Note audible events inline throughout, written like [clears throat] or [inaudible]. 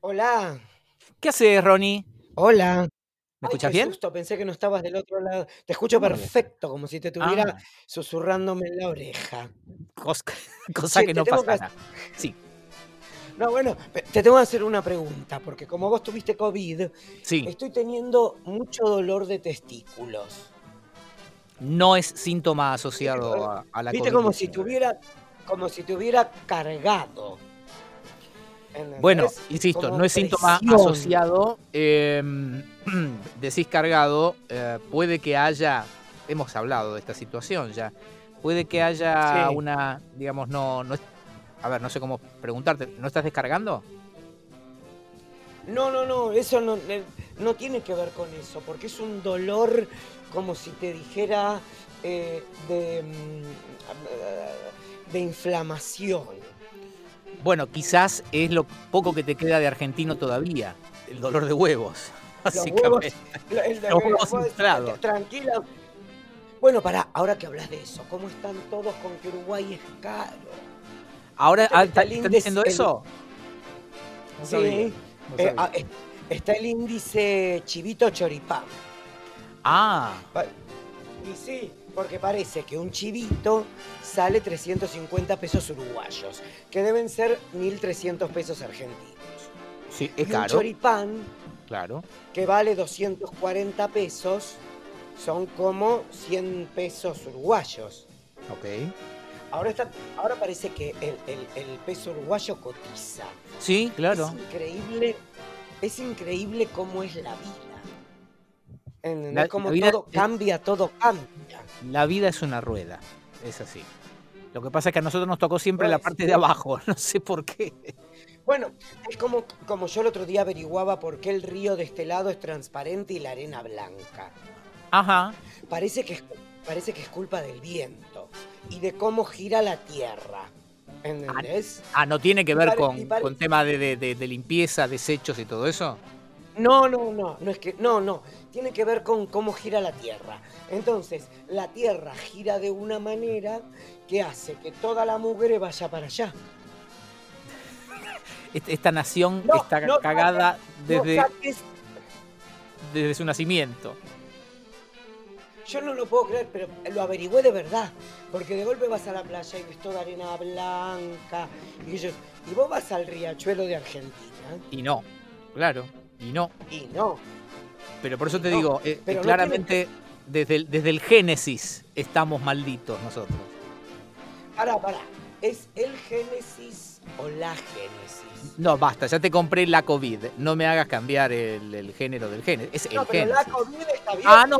Hola. ¿Qué haces, Ronnie? Hola. ¿Me Ay, escuchas qué bien? susto, pensé que no estabas del otro lado. Te escucho perfecto, como si te estuviera Ah, susurrándome en la oreja. cos- [laughs] cosa Che, que no que pasa nada. Sí, No, bueno, te tengo que hacer una pregunta, porque como vos tuviste COVID, sí. estoy teniendo mucho dolor de testículos. No es síntoma ¿Viste, asociado a, a la viste como si COVID-19. tuviera, como si te hubiera cargado? Bueno, insisto, no es síntoma presión. asociado. [clears throat] eh, decís cargado, eh, puede que haya, hemos hablado de esta situación ya, puede que haya Sí. una, digamos, no, a ver, no sé cómo preguntarte, ¿no estás descargando? No, no, no, eso no, eh, no tiene que ver con eso, porque es un dolor como si te dijera eh, de, mm, de inflamación. Bueno, quizás es lo poco que te queda de argentino todavía, el dolor de huevos, Los huevos, básicamente. lo- el de- [laughs] Los huevos vos- inflados. Tranquila. Bueno, pará, ahora que hablas de eso, ¿cómo están todos con que Uruguay es caro? Ahora, ah, está el ¿están índice- diciendo el- eso? No sabía, Sí, no eh, sabía. ah, está el índice chivito choripán. Ah, Y sí, porque parece que un chivito sale 350 pesos uruguayos, que deben ser 1.300 pesos argentinos. sí, Y es un caro, choripán claro. que vale 240 pesos son como 100 pesos uruguayos. Ok. Ahora, está, ahora parece que el, el- el peso uruguayo cotiza. Sí, claro. Es increíble, es increíble cómo es la vida. ¿Entendés? La- vida todo es- cambia, todo cambia. La vida es una rueda, es así. Lo que pasa es que a nosotros nos tocó siempre la parte de abajo, [laughs] no sé por qué. Bueno, es como, como yo el otro día averiguaba por qué el río de este lado es transparente y la arena blanca. Ajá. Parece que es, parece que es culpa del viento y de cómo gira la tierra. ¿Entendés? Ah, ¿no tiene que ver pare- con, con tema de, de- de- de limpieza, desechos y todo eso? No, no, no, no es que, no, no, tiene que ver con cómo gira la Tierra. Entonces, la Tierra gira de una manera que hace que toda la mugre vaya para allá. [laughs] Est- Esta nación No, está no cagada desde, desde su nacimiento. yo no lo puedo creer, pero lo averigüé de verdad. Porque de golpe vas a la playa y ves toda arena blanca. Y, yo- y vos vas al riachuelo de Argentina. Y no, claro, y no. Y no. Pero por eso te No, digo, eh, no claramente desde, el, desde el Génesis estamos malditos nosotros. Pará, pará. ¿Es el Génesis o la Génesis? No, basta, ya te compré la COVID. No me hagas cambiar el, el género del Génesis. Es No, el pero la Génesis. COVID está bien. Ah, no.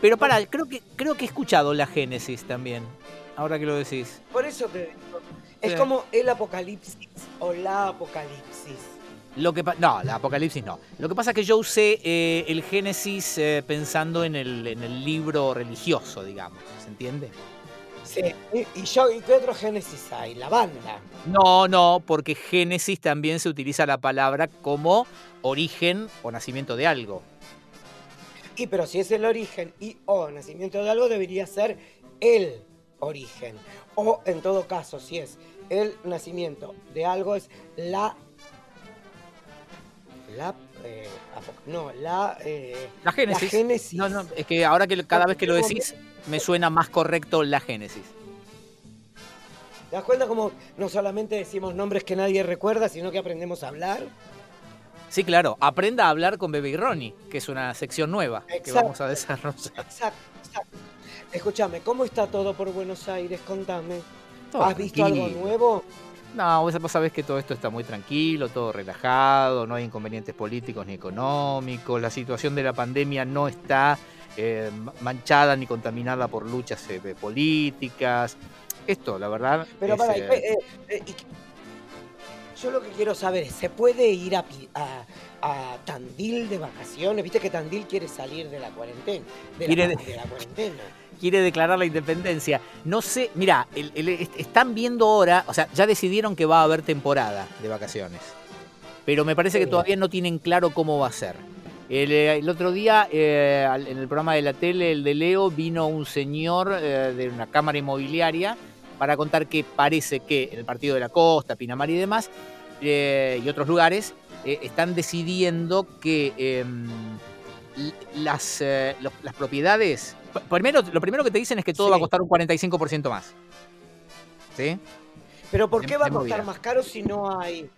Pero pará, creo que, creo que he escuchado la Génesis también. Ahora que lo decís. Por eso te digo. Es Sí. como el apocalipsis o la apocalipsis. Lo que no, la Apocalipsis no. Lo que pasa es que yo usé eh, el Génesis eh, pensando en el, en el libro religioso, digamos. ¿Se entiende? Sí. Y, y yo, ¿y qué otro Génesis hay? La banda. No, no, porque Génesis también se utiliza la palabra como origen o nacimiento de algo. Y pero si es el origen y o nacimiento de algo, debería ser el origen. O en todo caso, si es el nacimiento de algo, es la. La. eh, no, la. eh, La Génesis. Génesis. No, no, es que ahora que cada vez que lo Como- decís me suena más correcto la Génesis. ¿Te das cuenta cómo no solamente decimos nombres que nadie recuerda, sino que aprendemos a hablar? Sí, claro, aprenda a hablar con Bebe y Ronnie, que es una sección nueva que vamos a desarrollar. Exacto, exacto. Escúchame, ¿cómo está todo por Buenos Aires? Contame. Todo ¿Has visto algo nuevo? No, vos sabés que todo esto está muy tranquilo, todo relajado, no hay inconvenientes políticos ni económicos, la situación de la pandemia no está eh, ma- manchada ni contaminada por luchas eh, políticas. Esto, la verdad, Pero es, para, eh, eh, eh, yo lo que quiero saber es, ¿se puede ir a, Pi- a- a Tandil de vacaciones? Viste que Tandil quiere salir de la cuarentena. De, Quiere la, de- de la cuarentena. Quiere declarar la independencia. No sé, mira, el- el- est- están viendo ahora, o sea, ya decidieron que va a haber temporada de vacaciones. Pero me parece que todavía no tienen claro cómo va a ser. El, eh, el otro día, eh, en el programa de la tele, el de Leo, vino un señor eh, de una cámara inmobiliaria para contar que parece que en el partido de la costa, Pinamar y demás, eh, y otros lugares, están decidiendo que em, las, las propiedades. Primero, lo primero que te dicen es que todo va a costar un 45% más. ¿Sí? Pero ¿por qué va a costar más caro si no hay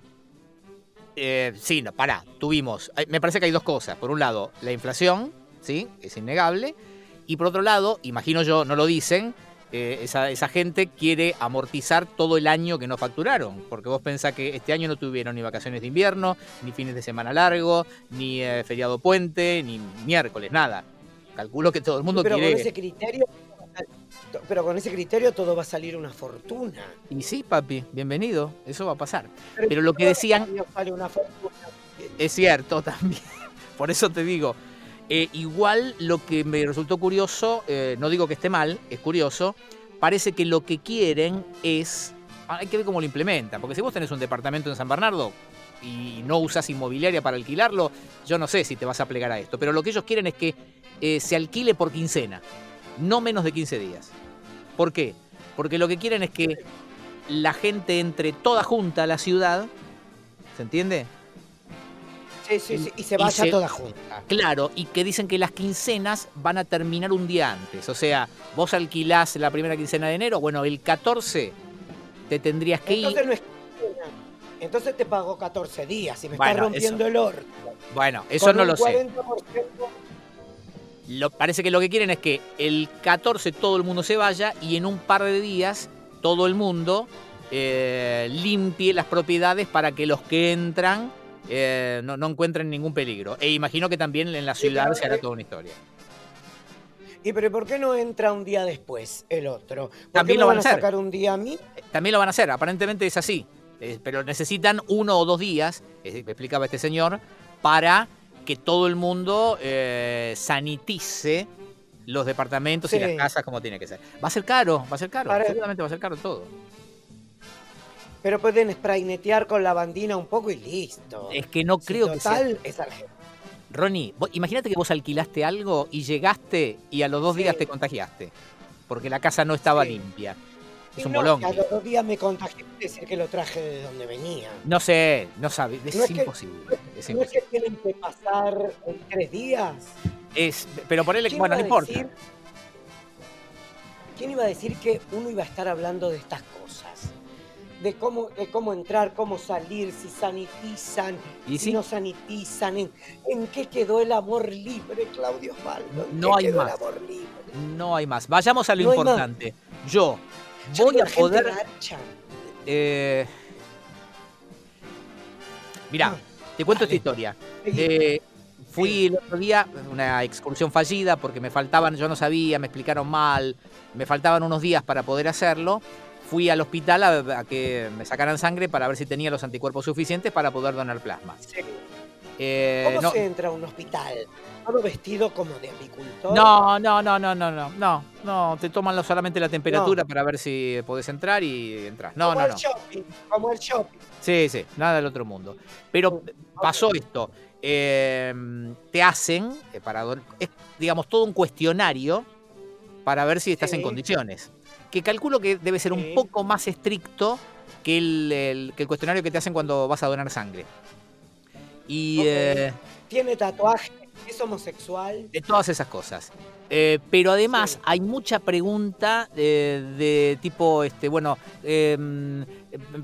eh, sí, no, pará, tuvimos, me parece que hay dos cosas. Por un lado, la inflación, ¿sí? Es innegable. Y por otro lado, imagino yo, no lo dicen, eh, esa, gente quiere amortizar todo el año que no facturaron. Porque vos pensás que este año no tuvieron ni vacaciones de invierno, ni fines de semana largo, ni eh, feriado puente, ni miércoles, nada. Calculo que todo el mundo pero quiere. Con ese criterio pero con ese criterio todo va a salir una fortuna. Y sí, papi, bienvenido, eso va a pasar. Pero, lo que decían... Es cierto también, [laughs] por eso te digo. Eh, igual lo que me resultó curioso, eh, no digo que esté mal, es curioso, parece que lo que quieren es... Hay que ver cómo lo implementan, porque si vos tenés un departamento en San Bernardo, y no usas inmobiliaria para alquilarlo, yo no sé si te vas a plegar a esto. Pero lo que ellos quieren es que eh, se alquile por quincena no menos de 15 días. ¿Por qué? Porque lo que quieren es que la gente entre toda junta a la ciudad, ¿se entiende? Sí, sí, sí, y se vaya toda junta. Claro, y que dicen que las quincenas van a terminar un día antes. O sea, vos alquilás la primera quincena de enero, bueno, el 14 te tendrías que Entonces ir. No es Entonces te pago 14 días y me está rompiendo el orto. Bueno, eso no lo sé parece que lo que quieren es que el 14 todo el mundo se vaya y en un par de días todo el mundo eh, limpie las propiedades para que los que entran eh, no, encuentren ningún peligro. E imagino que también en la ciudad se hará toda una historia. ¿Y pero por qué no entra un día después el otro? también lo van a sacar un día a mí? También lo van a hacer, aparentemente es así. Eh, pero necesitan uno o dos días, me explicaba este señor, para que todo el mundo eh, sanitice los departamentos y las casas como tiene que ser. Va a ser caro, va a ser caro, seguramente va a ser caro todo. Pero pueden spraynetear con la bandina un poco y listo. Es que no creo que sea. Es Ronnie, imagínate que vos alquilaste algo y llegaste y a los dos días te contagiaste. Porque la casa no estaba limpia. Es un bolón. A los dos días me contagié, decir que lo traje de donde venía. No sé, no sabe, es, imposible. Es, ¿No es que tienen que pasar en tres días? Es, pero por él, bueno, no importa. ¿Quién iba a decir que uno iba a estar hablando de estas cosas? De cómo, de cómo entrar, cómo salir, si sanitizan, ¿Y si no sanitizan, en, qué quedó el amor libre, Claudio Osvaldo. No hay más. No hay más. Vayamos a lo importante. Yo, voy a poder. Eh, Mirá, te cuento esta historia. Eh, fui el otro día, una excursión fallida, porque me faltaban, yo no sabía, me explicaron mal, me faltaban unos días para poder hacerlo. Fui al hospital a, que me sacaran sangre para ver si tenía los anticuerpos suficientes para poder donar plasma. Eh, ¿Cómo se entra a un hospital? ¿Todo vestido como de apicultor? No, no, no, no, no, no, no, no, te toman solamente la temperatura para ver si podés entrar y entras. No, como no, el Shopping, como el shopping. Sí, sí, nada del otro mundo. Pero pasó esto. Em, te hacen, eh, para, es, digamos, todo un cuestionario para ver si estás en condiciones. Que calculo que debe ser un poco más estricto que el, que el cuestionario que te hacen cuando vas a donar sangre. Y, eh, ¿Tiene tatuaje? ¿Es homosexual? De todas esas cosas. Eh, pero además hay mucha pregunta de, tipo, este, bueno, em,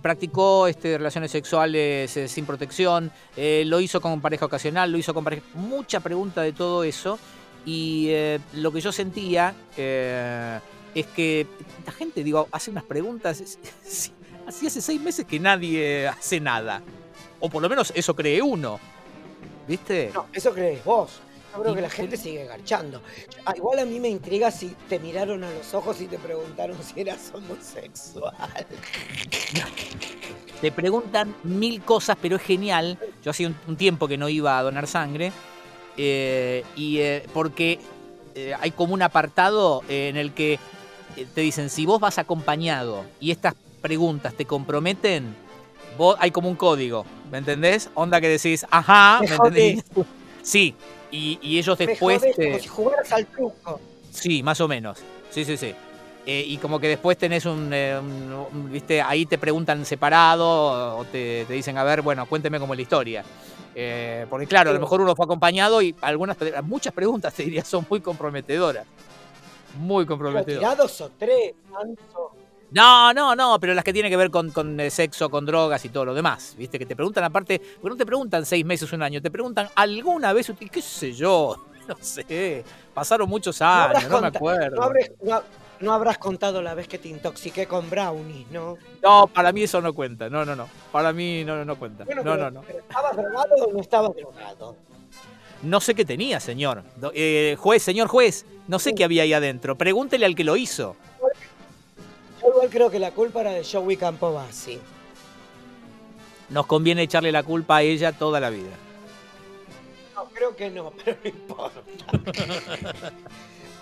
practicó este, relaciones sexuales eh, sin protección, lo hizo con pareja ocasional, lo hizo con pareja... Mucha pregunta de todo eso. Y lo que yo sentía es que la gente, digo, hace unas preguntas... [laughs] Así hace seis meses que nadie hace nada. O por lo menos eso cree uno. ¿Viste? No, eso crees vos. Yo creo que la gente sigue garchando. Ah, igual a mí me intriga si te miraron a los ojos y te preguntaron si eras homosexual. [laughs] Te preguntan mil cosas, pero es genial. Yo hace un, tiempo que no iba a donar sangre. Eh, y eh, porque eh, hay como un apartado en el que te dicen, si vos vas acompañado y estas preguntas te comprometen, hay como un código, ¿me entendés? Onda que decís, ajá, ¿me, entendés? [laughs] Sí, y, ellos después. Como si jugaras al truco. Sí, más o menos. Sí, sí, sí. Eh, y como que después tenés un, eh, un- un- viste, ahí te preguntan separado o te, te dicen, a ver, bueno, cuénteme cómo es la historia. Eh, porque claro, a lo mejor uno fue acompañado y algunas, muchas preguntas te diría son muy comprometedoras. Muy comprometedoras. tirados o tres. No, no, no, pero las que tienen que ver con, con, eh, sexo, con drogas y todo lo demás. Viste, que te preguntan aparte, porque no te preguntan seis meses, un año, te preguntan alguna vez, qué sé yo, [laughs] no sé, pasaron muchos años, no, me acuerdo. No, habrás- no- no habrás contado la vez que te intoxiqué con brownies, ¿no? No, para mí eso no cuenta. No, no, no. Para mí no, no cuenta. Bueno, no, pero- no, no. pero ¿Estabas drogado o no estabas drogado? No sé qué tenía, señor. Eh, juez, señor juez, no sé qué había ahí adentro. Pregúntele al que lo hizo. Igual creo que la culpa era de Joey Campobasi. Nos conviene echarle la culpa a ella toda la vida. No, creo que no, [laughs] pero no importa.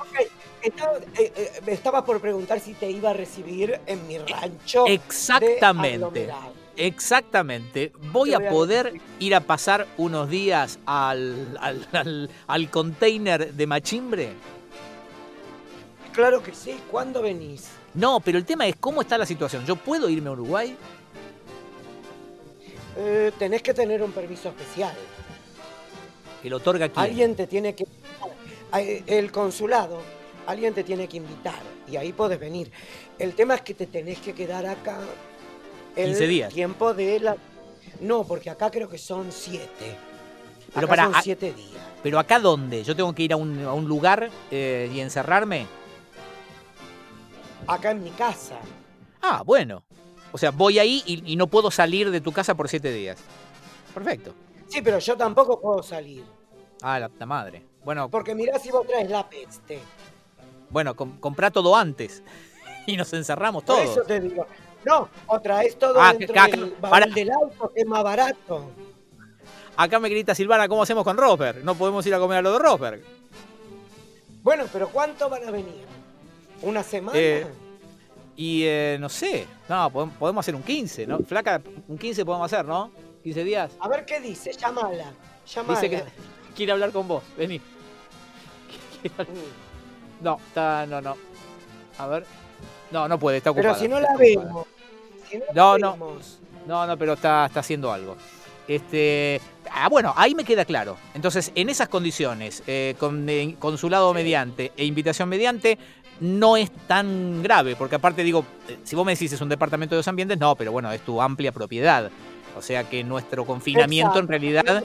ok, estaba, eh, eh, por preguntar si te iba a recibir en mi rancho. de Exactamente. Exactamente. Voy a poder ir a pasar unos días al, al, al- al container de Machimbre. Claro que sí, ¿cuándo venís? No, pero el tema es cómo está la situación. ¿Yo puedo irme a Uruguay? Eh, tenés que tener un permiso especial. Que lo otorga quién? Alguien te tiene que... eh, El consulado, alguien te tiene que invitar y ahí podés venir. El tema es que te tenés que quedar acá el 15 días. tiempo de la... No, porque acá creo que son siete. Pero Acá pará, son a- siete días. ¿Pero acá dónde? ¿Yo tengo que ir a un, a un lugar eh, y encerrarme? Acá en mi casa. Ah, bueno. O sea, voy ahí y, y no puedo salir de tu casa por siete días. Perfecto. Sí, pero yo tampoco puedo salir. Ah, la, la madre. Bueno, Porque mirá si vos traes la peste. bueno, com- comprá todo antes. [laughs] Y nos encerramos Por todos. eso te digo. No, o traes todo Ah, dentro acá- del del auto, que es más barato. Acá me grita Silvana, ¿cómo hacemos con Rosberg? No podemos ir a comer a lo de Rosberg. Bueno, pero ¿cuánto van a venir? ¿Una semana? Eh, Y eh, no sé. No, podem- podemos hacer un 15, ¿no? Flaca, un 15 podemos hacer, ¿no? 15 días. A ver qué dice, llámala. Llámala. Dice que quiere hablar con vos. Vení. [laughs] No, está, no, no. A ver. No, no puede, está ocupada. Pero si no la vemos. Si no, No, la no. vemos. No, no, pero está, está haciendo algo. Este, ah, bueno, ahí me queda claro. Entonces, en esas condiciones, eh, con eh, consulado mediante e invitación mediante, no es tan grave, porque aparte digo, eh, si vos me decís es un departamento de dos ambientes, no, pero bueno, es tu amplia propiedad. O sea que nuestro confinamiento en realidad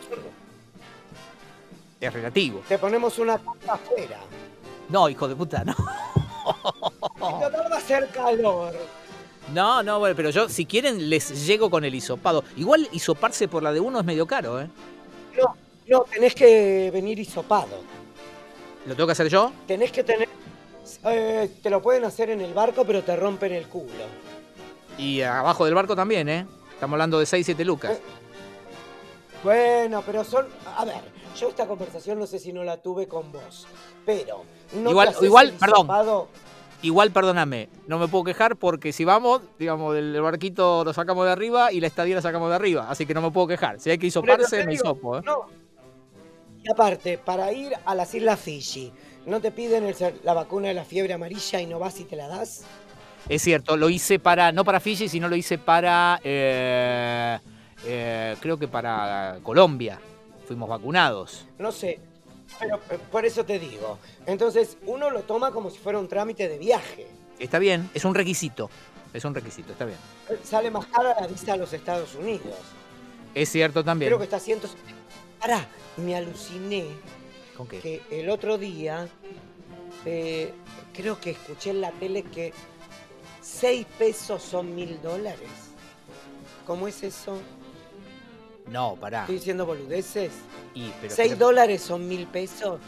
es relativo. Te ponemos una tapa afuera. No, hijo de puta, no. Va a hacer calor. No, no, bueno, pero yo, si quieren, les llego con el hisopado. Igual hisoparse por la de uno es medio caro, ¿eh? No, no, tenés que venir hisopado. ¿Lo tengo que hacer yo? Tenés que tener. Eh, te lo pueden hacer en el barco, pero te rompen el culo. Y abajo del barco también, ¿eh? Estamos hablando de 6, 7 lucas. Eh, Bueno, pero son. A ver, yo esta conversación no sé si no la tuve con vos. Pero. No Igual- te igual, perdón. Igual, perdóname, no me puedo quejar porque si vamos, digamos, del barquito lo sacamos de arriba y la estadía la sacamos de arriba. Así que no me puedo quejar. Si hay que hisoparse, me hisopo, ¿eh? No. Y aparte, para ir a las Islas Fiji, ¿no te piden el la vacuna de la fiebre amarilla y no vas y te la das? Es cierto, lo hice para, no para Fiji, sino lo hice para, eh, eh, creo que para Colombia. Fuimos vacunados. No sé. Pero eh, por eso te digo. Entonces, uno lo toma como si fuera un trámite de viaje. Está bien, es un requisito. Es un requisito, está bien. Sale más cara la visa a los Estados Unidos. Es cierto también. Creo que está 100. Pará, me aluciné ¿Con qué? que el otro día eh, creo que escuché en la tele que 6 pesos son mil dólares. ¿Cómo es eso? No, pará. ¿Estoy diciendo boludeces? Y, pero, 6 pero- dólares son mil pesos.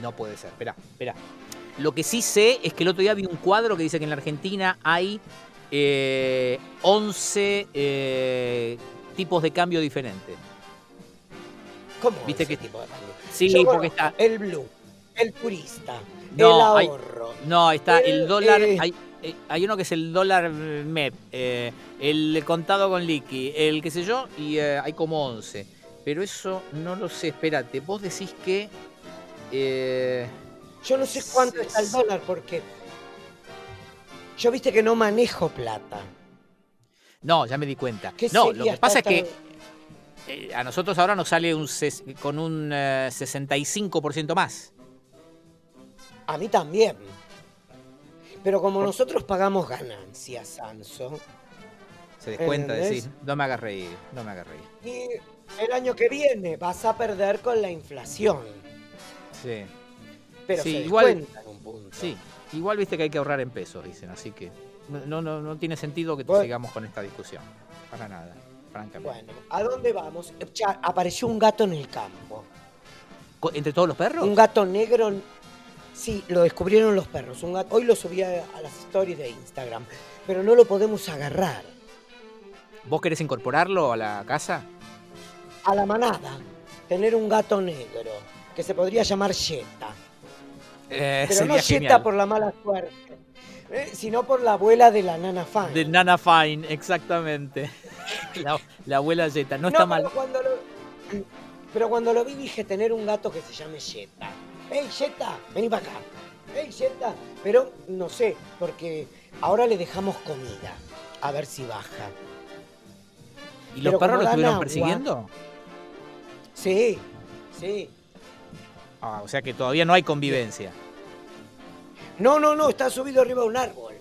No puede ser, espera, espera. Lo que sí sé es que el otro día vi un cuadro que dice que en la Argentina hay eh, 11 eh, tipos de cambio diferentes. ¿Cómo Viste ese que- tipo de? Sí, Yo porque está. El blue, el turista, No, el hay- ahorro. No, está el el, dólar. eh, Hay, eh, hay uno que es el dólar MEP, eh, el contado con liqui, el qué sé yo, y eh, hay como 11. Pero eso no lo sé, espérate. Vos decís que. eh, Yo no sé cuánto está el dólar porque Yo viste que no manejo plata. No, ya me di cuenta. ¿Qué No, lo que pasa es que eh, a nosotros ahora nos sale un ses- con un eh, 65% más. A mí también. Pero como nosotros pagamos ganancias, Sanso, Se descuenta, decir. No me hagas reír, no me hagas reír. y el año que viene vas a perder con la inflación. Sí, Pero Sí, se igual- descuenta en un punto. sí. Igual viste que hay que ahorrar en pesos, dicen, así que no, no, no tiene sentido que Bueno. sigamos con esta discusión. Para nada, francamente. Bueno, ¿a dónde vamos? Ya apareció un gato en el campo. ¿Entre todos los perros? Un gato negro. Sí, lo descubrieron los perros. Un gato... Hoy lo subí a, a las stories de Instagram. Pero no lo podemos agarrar. ¿Vos querés incorporarlo a la casa? A la manada. Tener un gato negro. Que se podría llamar Jetta. Eh, Pero no Jetta por la mala suerte. Eh, sino por la abuela de la nana fan. De Nana Fine, exactamente. [laughs] La, la abuela Zeta, no, No, está mal. Cuando lo, [clears throat] pero cuando lo vi dije tener un gato que se llame Jetta. ¡Ey, Jetta! Vení para acá. ¡Ey, Jetta! Pero no sé, porque ahora le dejamos comida. A ver si baja. ¿Y los pero perros lo estuvieron agua- persiguiendo? Sí, sí. Ah, o sea que todavía no hay convivencia. No, no, no, está subido arriba de un árbol.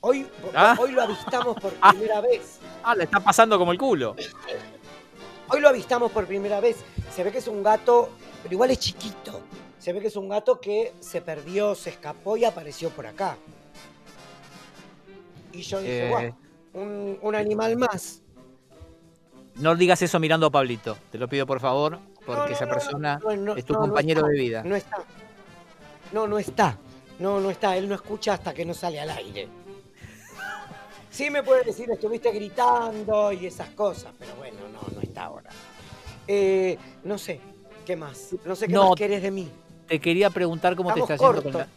Hoy, Ah. hoy lo avistamos por [laughs] Ah. primera vez. Ah, le está pasando como el culo. Hoy lo avistamos por primera vez. Se ve que es un gato, pero igual es chiquito. Se ve que es un gato que se perdió, se escapó y apareció por acá. Y yo dije, Eh. "Guau, un, un animal más. No digas eso mirando a Pablito, te lo pido por favor, porque No, no, esa persona no, es tu compañero está, de vida. No está. No, no está. No, no está. Él no escucha hasta que no sale al aire. Sí me puede decir, estuviste gritando y esas cosas, pero bueno, no, no está ahora. Eh, no sé, ¿qué más? No sé qué No, más querés de mí. Te quería preguntar cómo Estamos te está yendo con la...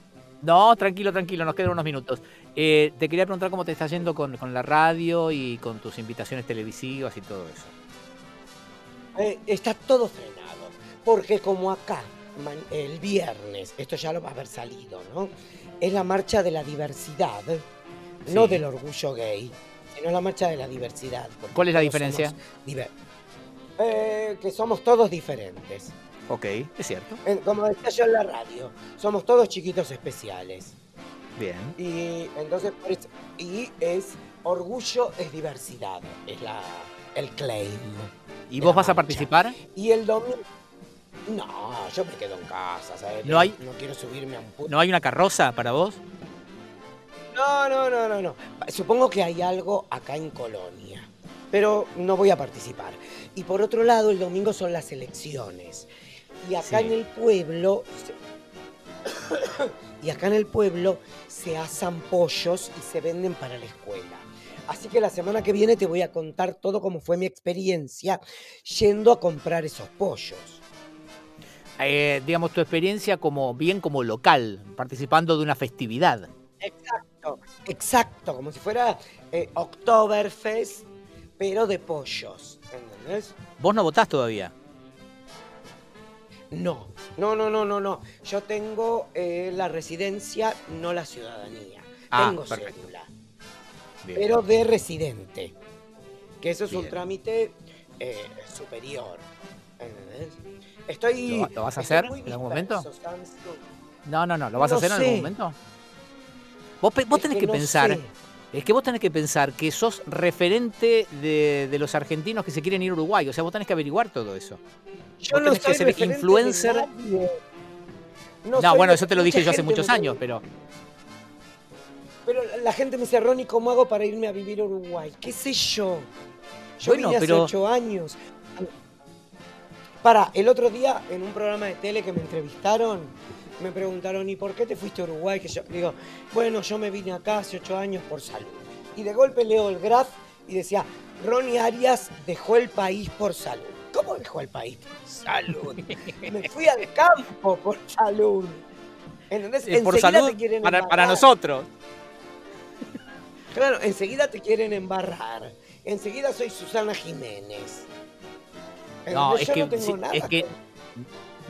No, tranquilo, tranquilo, nos quedan unos minutos. Eh, te quería preguntar cómo te está yendo con, con la radio y con tus invitaciones televisivas y todo eso. Eh, está todo frenado. Porque como acá, el viernes, esto ya lo va a haber salido, ¿no? Es la marcha de la diversidad, no del orgullo gay, sino la marcha de la diversidad. ¿Cuál es la diferencia? Eh, que somos todos diferentes. Ok, es cierto. Como decía yo en la radio, somos todos chiquitos especiales. Bien. Y entonces, y es orgullo es diversidad, es la, el claim. ¿Y vos vas a participar? Y el domingo. No, yo me quedo en casa, ¿sabes? No hay- No quiero subirme a un puto. ¿No hay una carroza para vos? No, no, no, no, no. Supongo que hay algo acá en Colonia. Pero no voy a participar. Y por otro lado, el domingo son las elecciones. Y acá Sí. en el pueblo. se- [coughs] y acá en el pueblo se asan pollos y se venden para la escuela. Así que la semana que viene te voy a contar todo cómo fue mi experiencia yendo a comprar esos pollos. Eh, digamos, tu experiencia como bien como local, participando de una festividad. Exacto, exacto, como si fuera eh, Oktoberfest, pero de pollos, ¿entendés? ¿Vos no votás todavía? No, no, no, no, no, no. Yo tengo eh, la residencia, no la ciudadanía. Ah, tengo perfecto. cédula, Bien. pero de residente. Que eso es un trámite eh, superior. ¿entendés? Estoy. ¿Lo va- lo vas a hacer en algún momento? No, no, no. ¿Lo vas a No hacer en algún momento? Vos, vos Es tenés que, no pensar, sé. es que vos tenés que pensar que sos referente de, de los argentinos que se quieren ir a Uruguay. O sea, vos tenés que averiguar todo eso. Yo Vos no tenés que ser influencer. No, soy bueno, eso te lo dije yo hace muchos años, pero Pero la gente me dice, Ronnie, ¿cómo hago para irme a vivir a Uruguay? ¿Qué sé yo? Yo Bueno, vine pero- hace ocho años. Para, el otro día en un programa de tele que me entrevistaron, me preguntaron, ¿y por qué te fuiste a Uruguay? Que yo digo, bueno, yo me vine acá hace ocho años por salud. Y de golpe leo el graph y decía, Ronnie Arias dejó el país por salud. ¿Cómo dejó el país por salud? [laughs] me fui al campo por salud. ¿Entendés? eh, por salud te quieren para, para nosotros. Claro, enseguida te quieren embarrar. Enseguida soy Susana Jiménez. No, ¿Entendés? es Yo que, no tengo sí, nada es que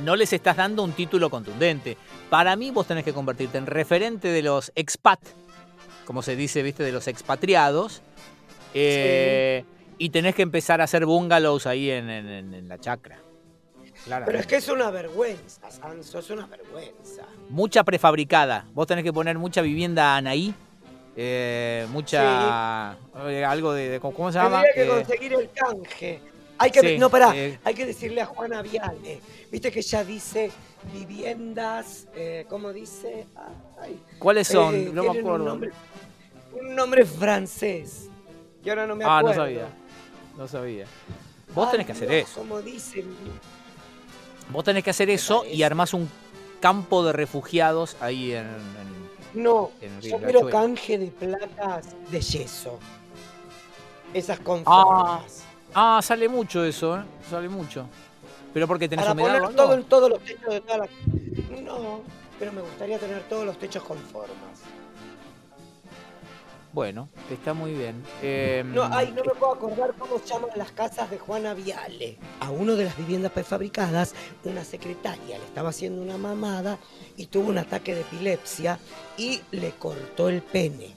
no les estás dando un título contundente. Para mí vos tenés que convertirte en referente de los expat como se dice, viste, de los expatriados. eh, Y tenés que empezar a hacer bungalows ahí en, en- la chacra. Claro. Pero es que es una vergüenza, Sanso, es una vergüenza. Mucha prefabricada. Vos tenés que poner mucha vivienda Anaí. eh, mucha. eh, algo de, de- ¿Cómo se llama? Tendría que Eh, conseguir el canje. Hay que, sí, no, pará, eh. hay que decirle a Juana Viale. Viste que ella dice viviendas, eh, ¿cómo dice? Ay, ¿Cuáles son? eh, no me acuerdo. Un nombre, un nombre francés. Que ahora no me ah, acuerdo. no sabía. No sabía. Vos Ay, tenés que hacer no, eso. ¿Cómo dicen? Vos tenés que hacer eso y armás un campo de refugiados ahí en. en- No, En yo quiero canje de placas de yeso. Esas con formas. Ah, sale mucho eso, ¿eh? Sale mucho. ¿Pero porque tenés Para humedad poner algo? todo en todos los techos de las... No, pero me gustaría tener todos los techos con formas. Bueno, está muy bien. Eh, No, ay, no me puedo acordar cómo se llaman las casas de Juana Viale. A uno de las viviendas prefabricadas, una secretaria le estaba haciendo una mamada y tuvo un ataque de epilepsia y le cortó el pene.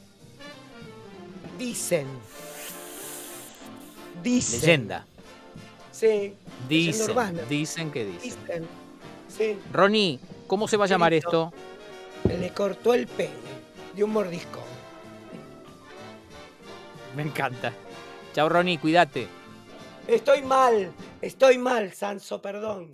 Dicen. Dicen. Leyenda. Sí. Dicen, dicen que dicen. Dicen. Sí. Ronnie, ¿cómo se va a llamar esto? Le cortó el pene de un mordisco. Me encanta. Chao, Ronnie, cuídate. Estoy mal, estoy mal, Sanso, perdón.